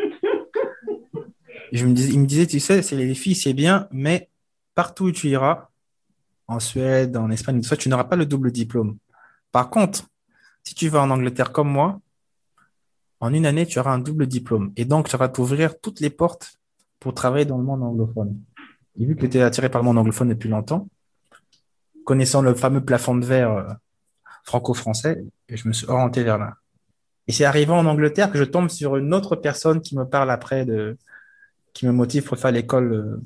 S5: Je me disais, il me disait, tu sais, c'est les filles, c'est bien, mais partout où tu iras, en Suède, en Espagne, tu n'auras pas le double diplôme. Par contre, si tu vas en Angleterre comme moi, en une année, tu auras un double diplôme. Et donc, ça va t'ouvrir toutes les portes pour travailler dans le monde anglophone. Et vu que es attiré par le monde anglophone depuis longtemps, connaissant le fameux plafond de verre euh, franco-français, je me suis orienté vers là. Et c'est arrivé en Angleterre que je tombe sur une autre personne qui me parle après de, qui me motive pour faire l'école, euh,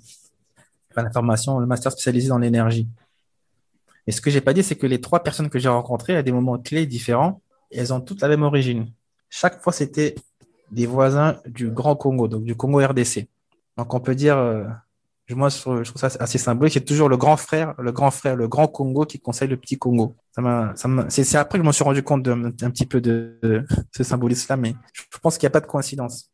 S5: faire la formation, le master spécialisé dans l'énergie. Et ce que j'ai pas dit, c'est que les trois personnes que j'ai rencontrées à des moments clés différents, elles ont toutes la même origine. Chaque fois, c'était des voisins du Grand Congo, donc du Congo RDC. Donc, on peut dire, euh, moi, je trouve, ça assez symbolique. C'est toujours le grand frère, le grand frère, le grand Congo qui conseille le petit Congo. C'est, après que je me suis rendu compte d'un un petit peu de, ce symbolisme-là, mais je pense qu'il n'y a pas de coïncidence.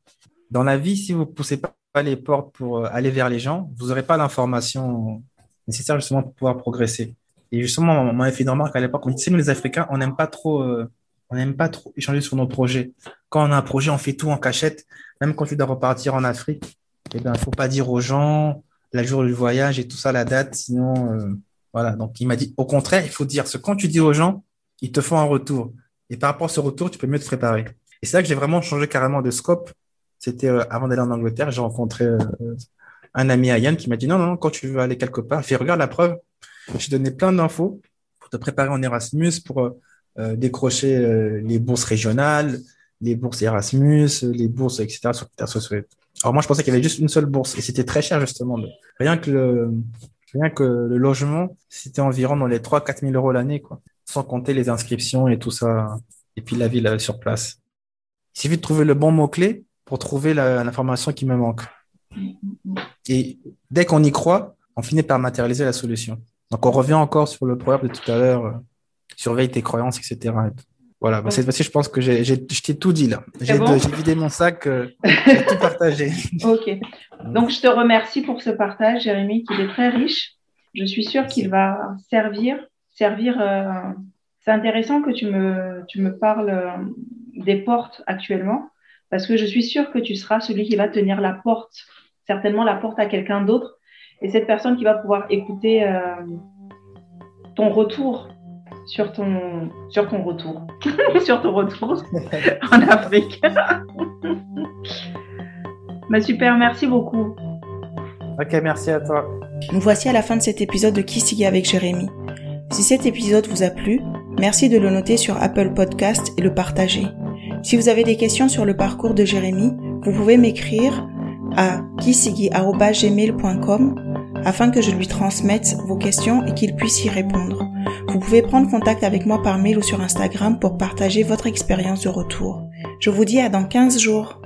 S5: Dans la vie, si vous poussez pas les portes pour euh, aller vers les gens, vous n'aurez pas l'information nécessaire justement pour pouvoir progresser. Et justement, on m'avait fait une remarque à l'époque, on sais, nous les Africains, on n'aime pas trop, euh, on n'aime pas trop échanger sur nos projets. Quand on a un projet, on fait tout en cachette. Même quand tu dois repartir en Afrique, eh ben, faut pas dire aux gens la jour du voyage et tout ça, la date, sinon, euh, voilà. Donc, il m'a dit, au contraire, il faut dire ce quand tu dis aux gens, ils te font un retour. Et par rapport à ce retour, tu peux mieux te préparer. Et c'est là que j'ai vraiment changé carrément de scope. C'était euh, avant d'aller en Angleterre, j'ai rencontré euh, un ami à Yann qui m'a dit non, non, non, quand tu veux aller quelque part, fais regarde la preuve. Je t'ai donné plein d'infos pour te préparer en Erasmus, pour euh, euh, décrocher euh, les bourses régionales, les bourses Erasmus, les bourses, etc. sur. Alors moi, je pensais qu'il y avait juste une seule bourse et c'était très cher justement. Rien que le, rien que le logement, c'était environ dans les 3-4 000 euros l'année, quoi. Sans compter les inscriptions et tout ça. Et puis la vie là, sur place. Il suffit de trouver le bon mot-clé pour trouver l'information qui me manque. Et dès qu'on y croit, on finit par matérialiser la solution. Donc on revient encore sur le proverbe de tout à l'heure, euh, surveille tes croyances, etc. Voilà, bah, cette fois-ci, je pense que j'ai, j'ai, je t'ai tout dit là. J'ai,
S6: bon
S5: vidé mon sac, euh, j'ai tout partagé.
S6: Ok. Donc, je te remercie pour ce partage, Jérémy, qui est très riche. Je suis sûre qu'il va servir, servir. euh, C'est intéressant que tu me, tu me parles euh, des portes actuellement, parce que je suis sûre que tu seras celui qui va tenir la porte, certainement la porte à quelqu'un d'autre, et cette personne qui va pouvoir écouter euh, ton retour sur ton, sur ton retour, sur ton retour en Afrique. Bah, super, merci beaucoup.
S5: Ok, merci à toi.
S4: Nous voici à la fin de cet épisode de Kissigi avec Jérémy. Si cet épisode vous a plu, merci de le noter sur Apple Podcast et le partager. Si vous avez des questions sur le parcours de Jérémy, vous pouvez m'écrire à kissigi.gmail.com afin que je lui transmette vos questions et qu'il puisse y répondre. Vous pouvez prendre contact avec moi par mail ou sur Instagram pour partager votre expérience de retour. Je vous dis à dans 15 jours.